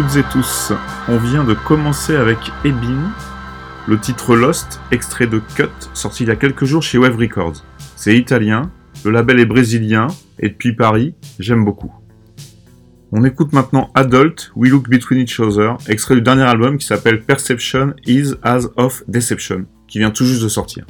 toutes et tous, on vient de commencer avec Ebin, le titre Lost, extrait de Cut, sorti il y a quelques jours chez Wave Records. C'est italien, le label est brésilien, et depuis Paris, j'aime beaucoup. On écoute maintenant Adult, We Look Between Each Other, extrait du dernier album qui s'appelle Perception is as of Deception, qui vient tout juste de sortir.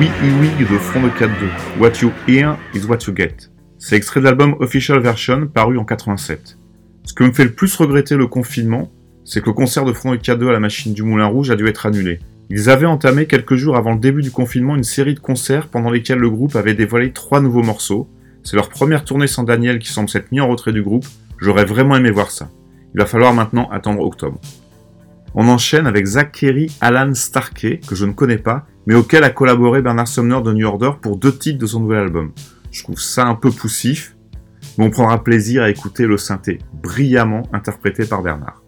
Oui Oui de Front de 4-2, What You Hear is What You Get. C'est extrait de l'album Official Version paru en 87. Ce que me fait le plus regretter le confinement, c'est que le concert de Front de 4-2 à la machine du Moulin Rouge a dû être annulé. Ils avaient entamé quelques jours avant le début du confinement une série de concerts pendant lesquels le groupe avait dévoilé trois nouveaux morceaux. C'est leur première tournée sans Daniel qui semble s'être mis en retrait du groupe. J'aurais vraiment aimé voir ça. Il va falloir maintenant attendre octobre. On enchaîne avec Zach Kerry, Alan Starkey, que je ne connais pas, mais auquel a collaboré Bernard Sumner de New Order pour deux titres de son nouvel album. Je trouve ça un peu poussif, mais on prendra plaisir à écouter le synthé brillamment interprété par Bernard.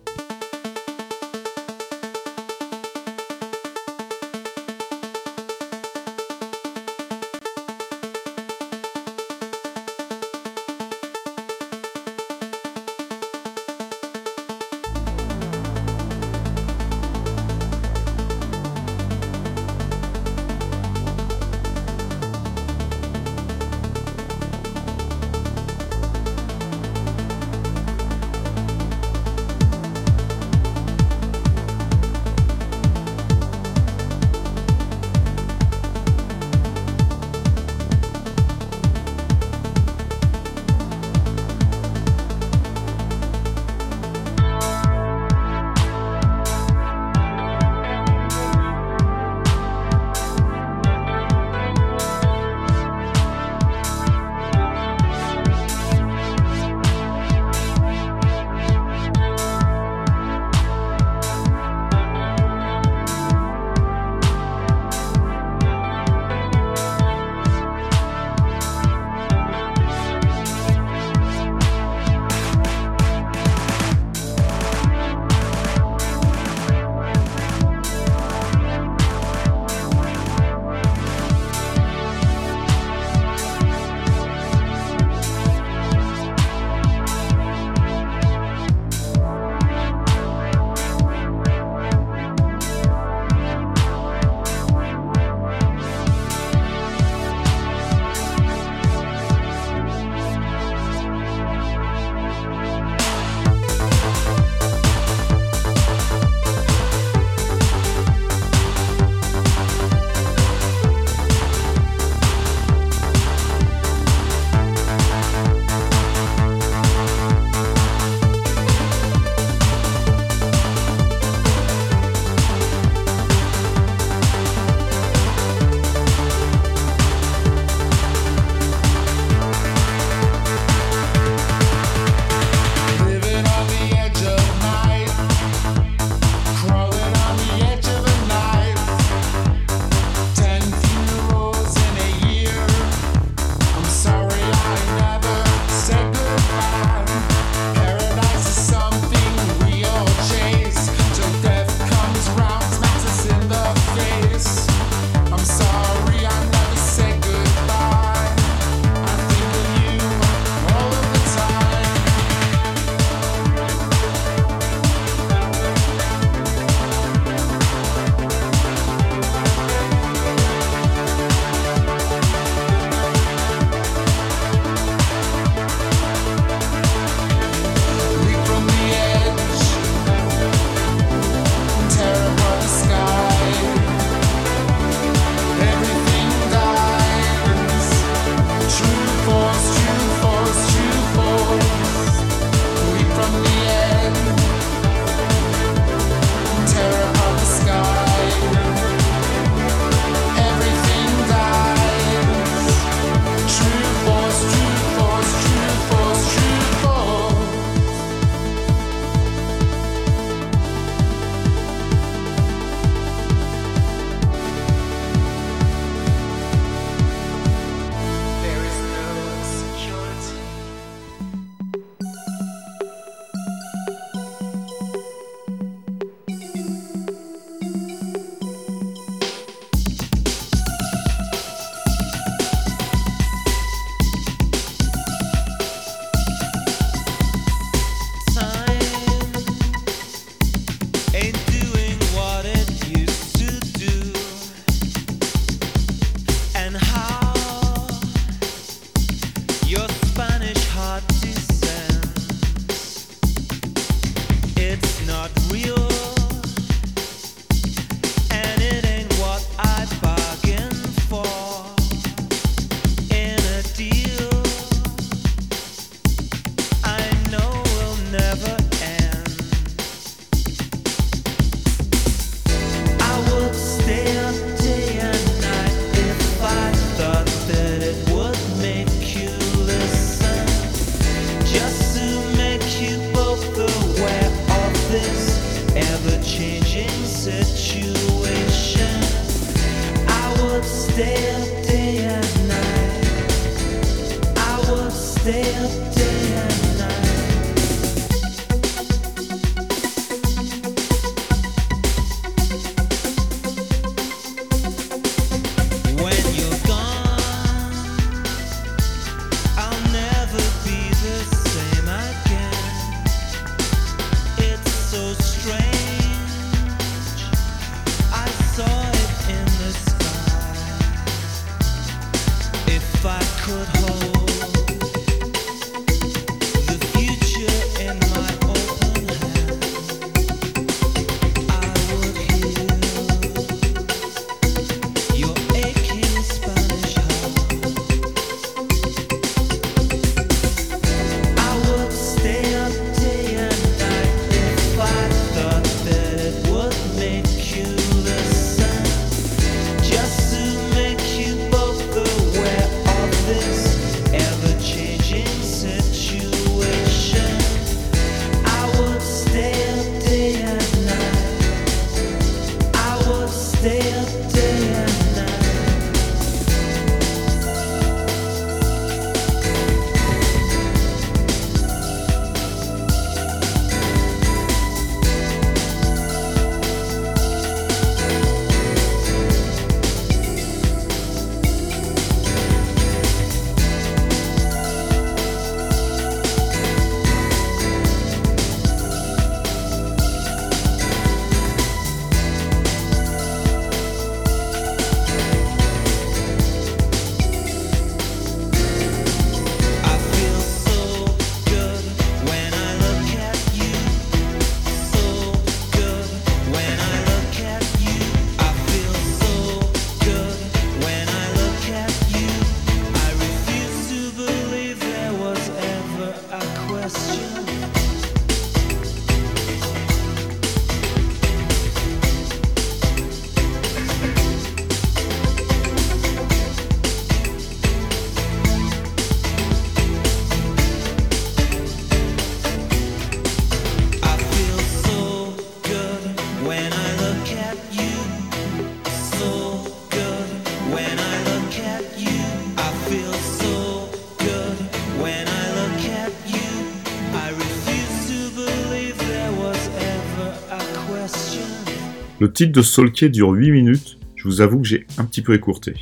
Le titre de Solkey dure 8 minutes, je vous avoue que j'ai un petit peu écourté.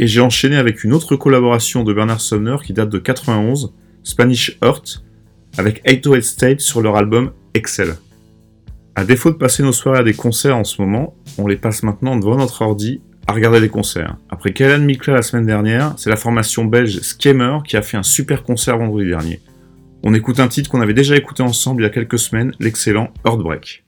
Et j'ai enchaîné avec une autre collaboration de Bernard Sumner qui date de 91, Spanish Heart, avec 808 State sur leur album Excel. À défaut de passer nos soirées à des concerts en ce moment, on les passe maintenant devant notre ordi à regarder des concerts. Après Kellen Mikla la semaine dernière, c'est la formation belge Scammer qui a fait un super concert vendredi dernier. On écoute un titre qu'on avait déjà écouté ensemble il y a quelques semaines, l'excellent Heartbreak.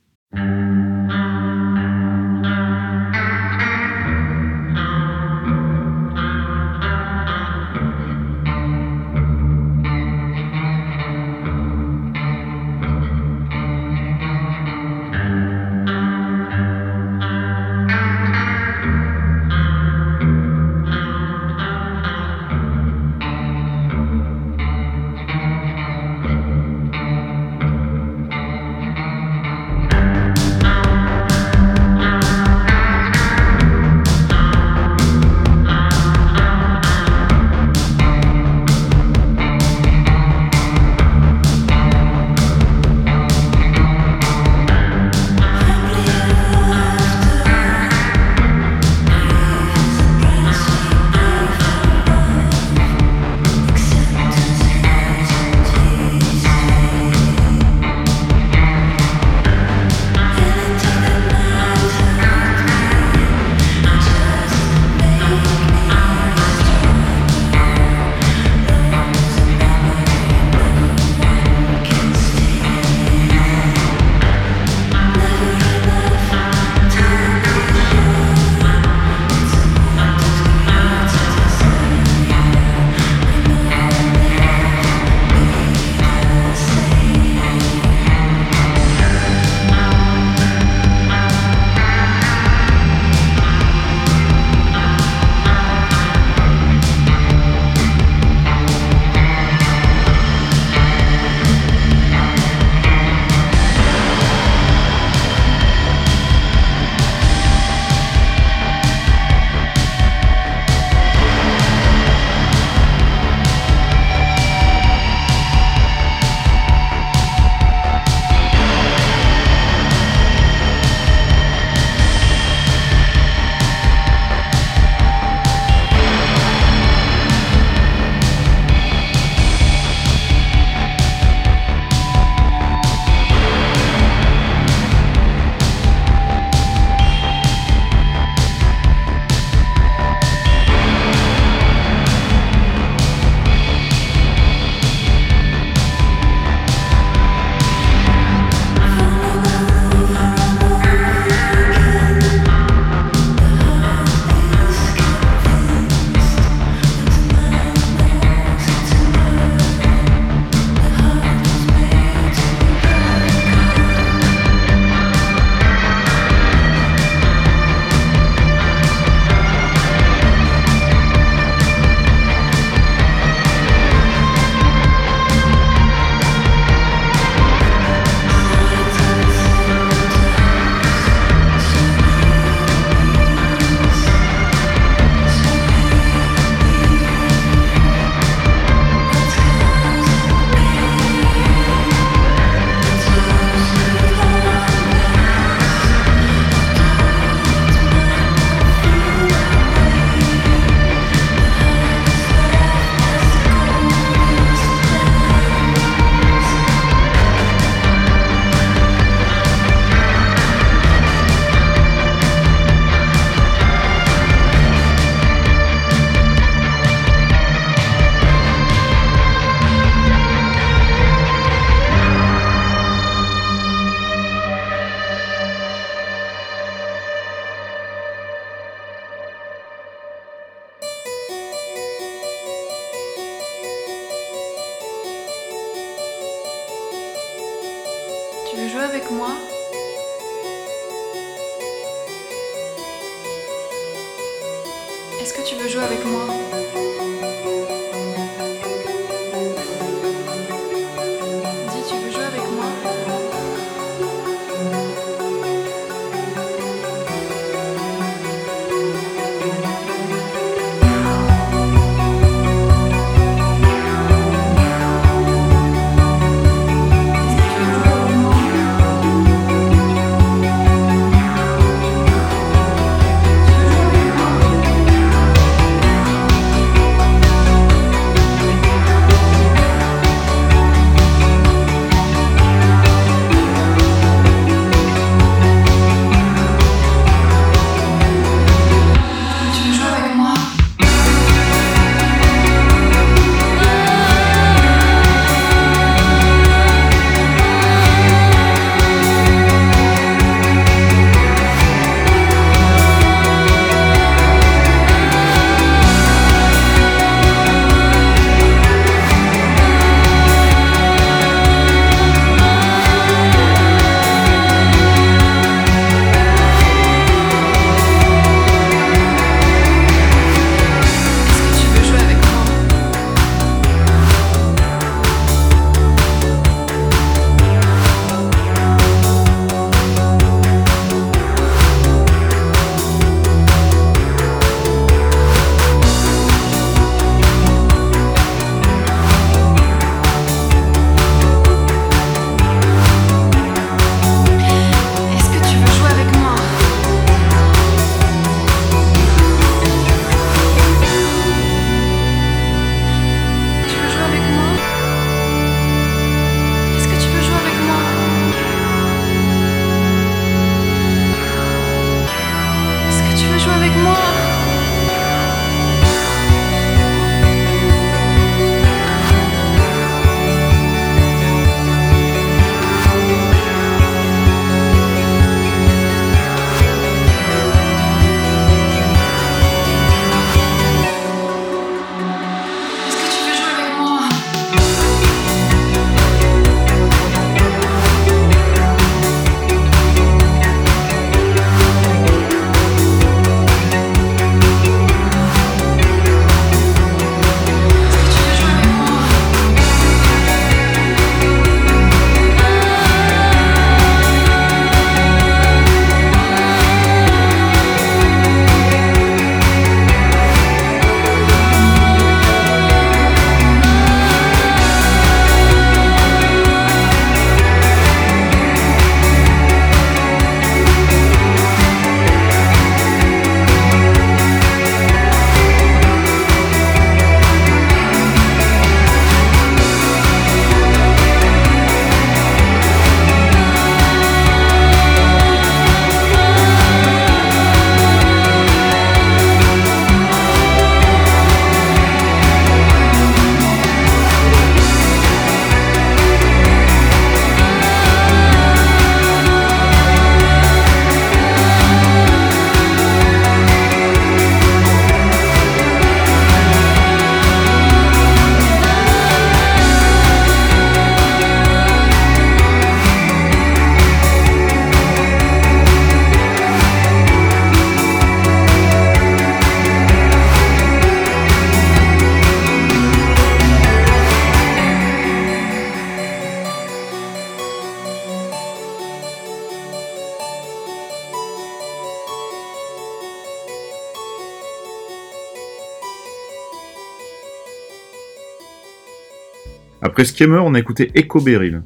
Après Scammer, on a écouté Echo Beryl.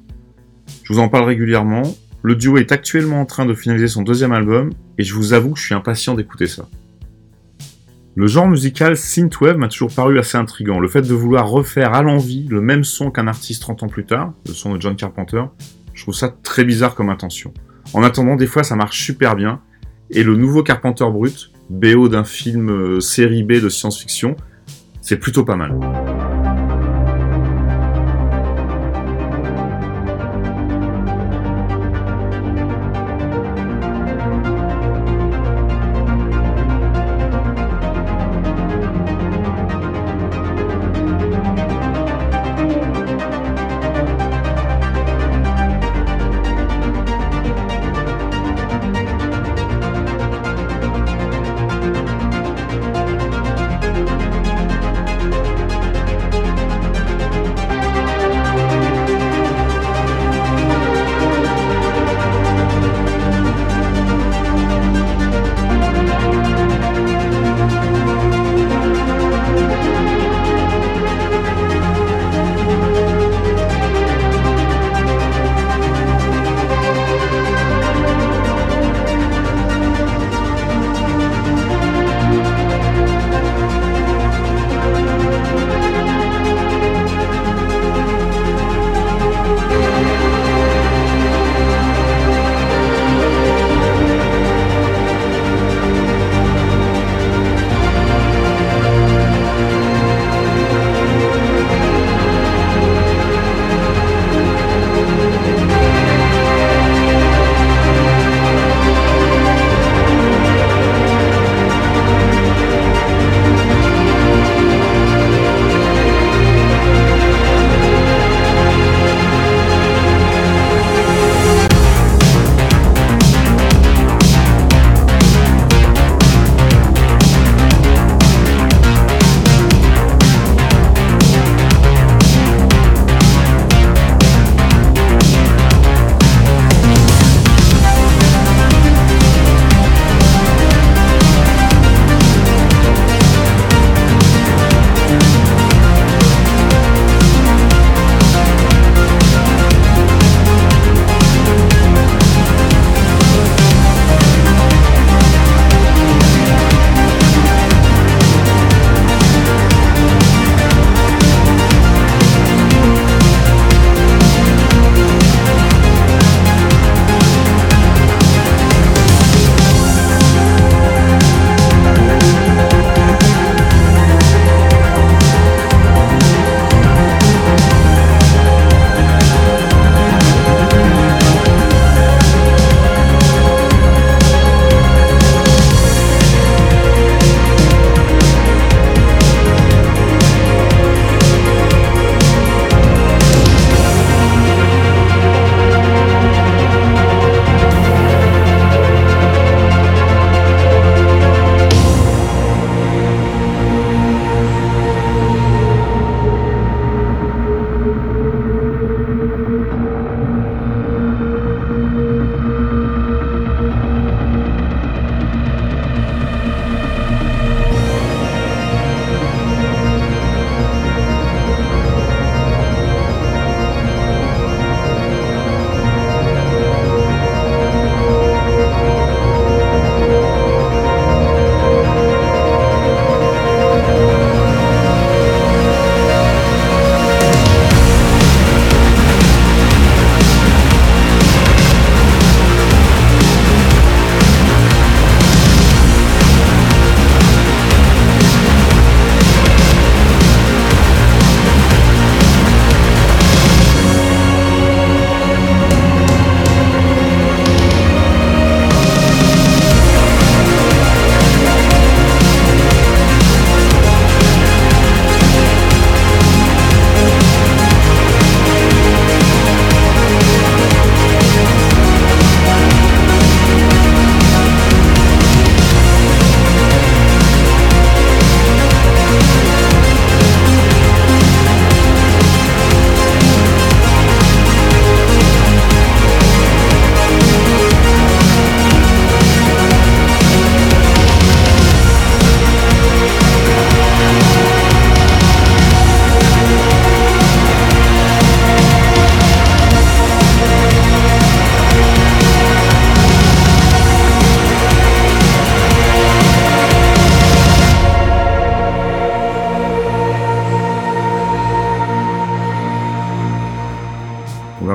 Je vous en parle régulièrement. Le duo est actuellement en train de finaliser son deuxième album et je vous avoue que je suis impatient d'écouter ça. Le genre musical synthwave m'a toujours paru assez intrigant. Le fait de vouloir refaire à l'envie le même son qu'un artiste 30 ans plus tard, le son de John Carpenter, je trouve ça très bizarre comme intention. En attendant, des fois ça marche super bien, et le nouveau Carpenter Brut, BO d'un film euh, série B de science-fiction, c'est plutôt pas mal.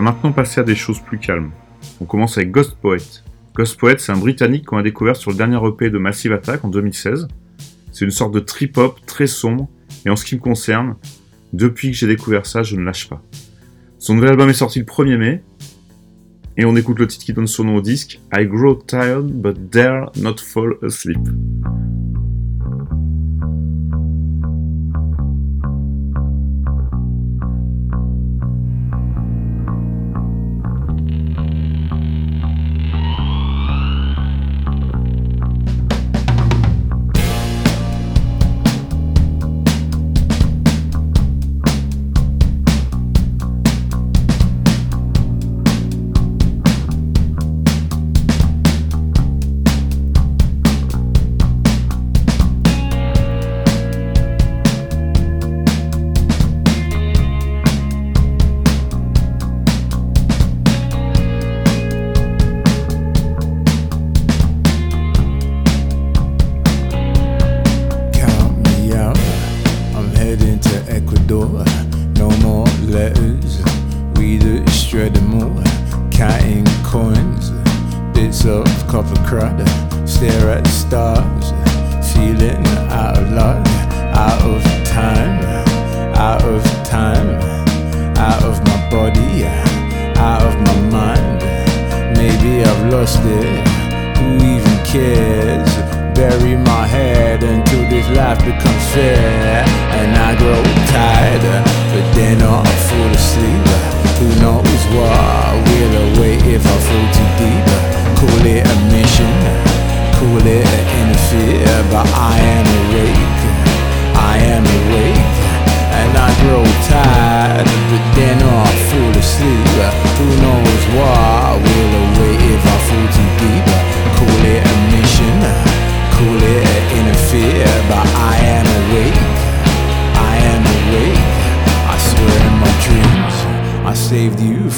Maintenant passer à des choses plus calmes. On commence avec Ghost Poet. Ghost Poet, c'est un Britannique qu'on a découvert sur le dernier EP de Massive Attack en 2016. C'est une sorte de trip-hop très sombre, et en ce qui me concerne, depuis que j'ai découvert ça, je ne lâche pas. Son nouvel album est sorti le 1er mai, et on écoute le titre qui donne son nom au disque, I Grow Tired But Dare Not Fall Asleep.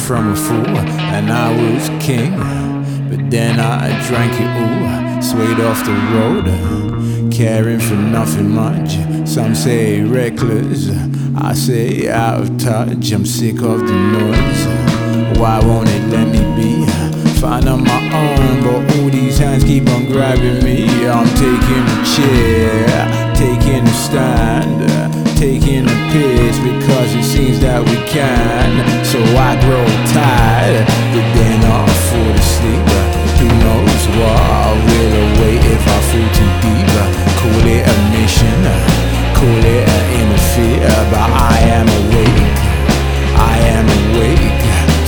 from a fool, and I was king. But then I drank it all, swayed off the road, caring for nothing much. Some say reckless, I say out of touch. I'm sick of the noise. Why won't it let me be? Find on my own, but all these hands keep on grabbing me. I'm taking a chair, taking a stand taking a piss because it seems that we can. So I grow tired, but then I fall asleep. Who knows what will await if I fall too deep? Call it a mission, call it an inner fear, but I am awake. I am awake.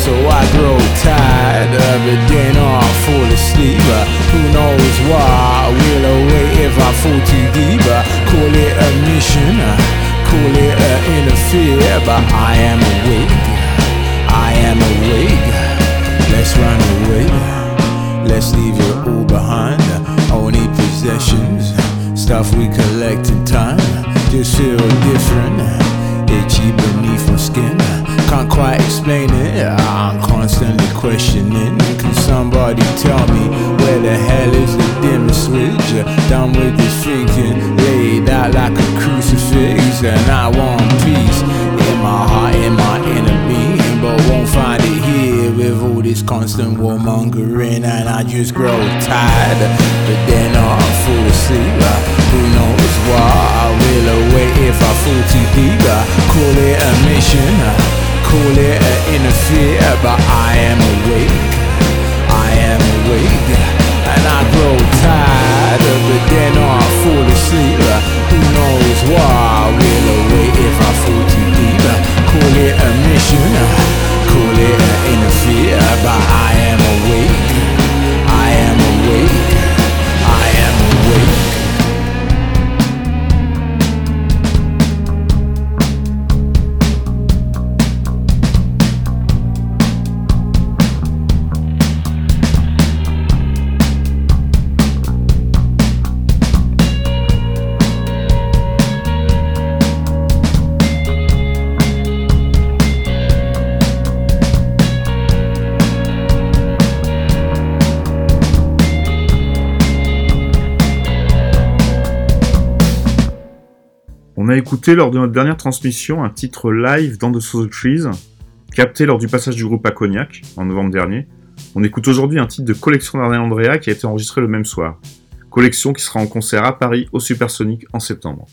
So I grow tired it, then I fall asleep. Who knows why? Will await if I fall too deep. Call it a mission, call it uh, an interfere, but I am awake. I am awake. Let's run away. Let's leave it all behind. Only possessions, stuff we collect in time. Just feel different, itchy beneath my skin. Can't quite explain it, I'm constantly questioning. Can somebody tell me where the hell is the dimmer switch? Done with this thinking, out like a crucifix, and I want peace in my heart, in my inner being, but won't find it here with all this constant warmongering, and I just grow tired. But then I fall asleep. Who knows why I will await if I fall too deep? Call it a mission call it an interfere, but I am awake. I am awake, and I grow tired of it. Then I fall asleep. Uh, who knows why? Will await if I fall too deep. Uh, call it a mission, uh, call it an interfere, but I am awake. Écouté lors de notre dernière transmission un titre live dans The Soul Trees. Capté lors du passage du groupe à Cognac, en novembre dernier, on écoute aujourd'hui un titre de Collection d'Arnel Andrea qui a été enregistré le même soir. Collection qui sera en concert à Paris au Supersonic en septembre.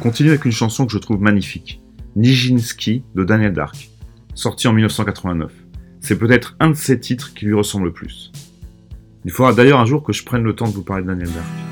Continue avec une chanson que je trouve magnifique, Nijinsky de Daniel Dark, sorti en 1989. C'est peut-être un de ses titres qui lui ressemble le plus. Il faudra d'ailleurs un jour que je prenne le temps de vous parler de Daniel Dark.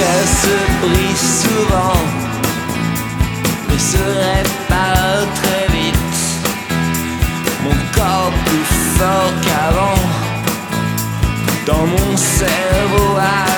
Cœur se brise souvent, mais se répare très vite. Mon corps plus fort qu'avant, dans mon cerveau.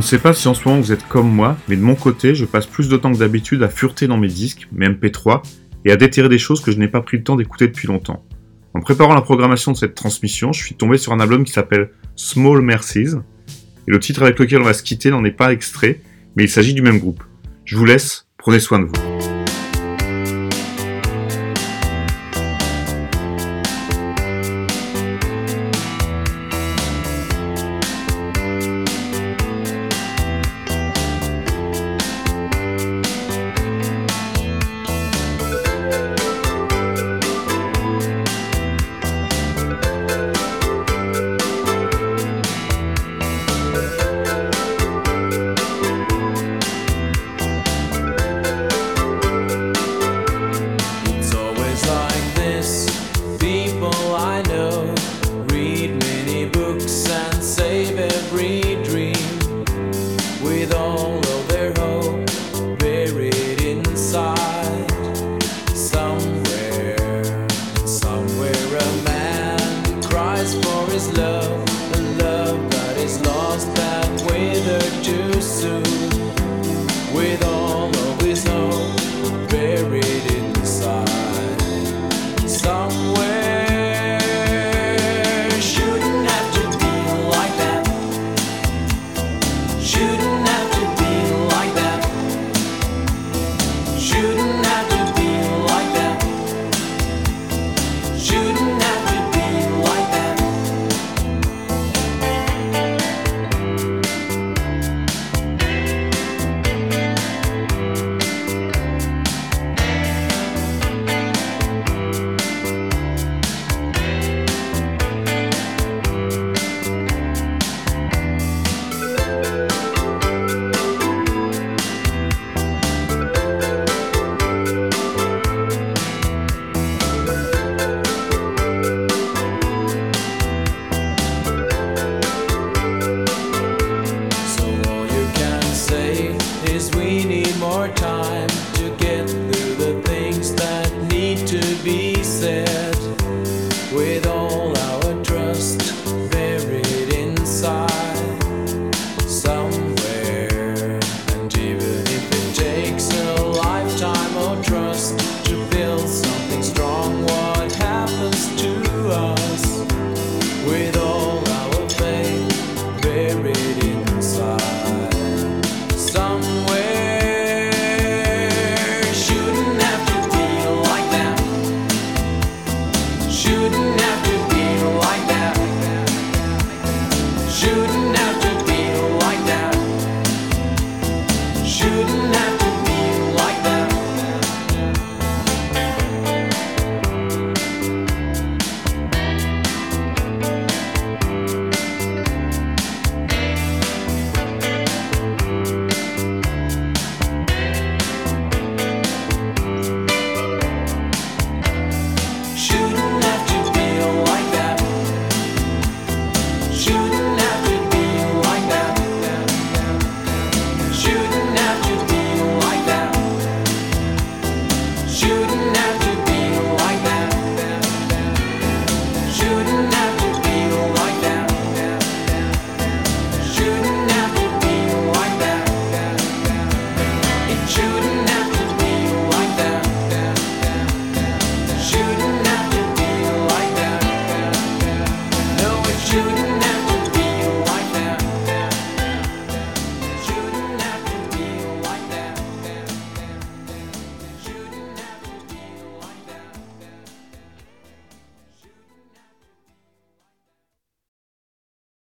Ne sais pas si en ce moment vous êtes comme moi, mais de mon côté, je passe plus de temps que d'habitude à fureter dans mes disques, mes MP3, et à déterrer des choses que je n'ai pas pris le temps d'écouter depuis longtemps. En préparant la programmation de cette transmission, je suis tombé sur un album qui s'appelle Small Mercies, et le titre avec lequel on va se quitter n'en est pas extrait, mais il s'agit du même groupe. Je vous laisse, prenez soin de vous.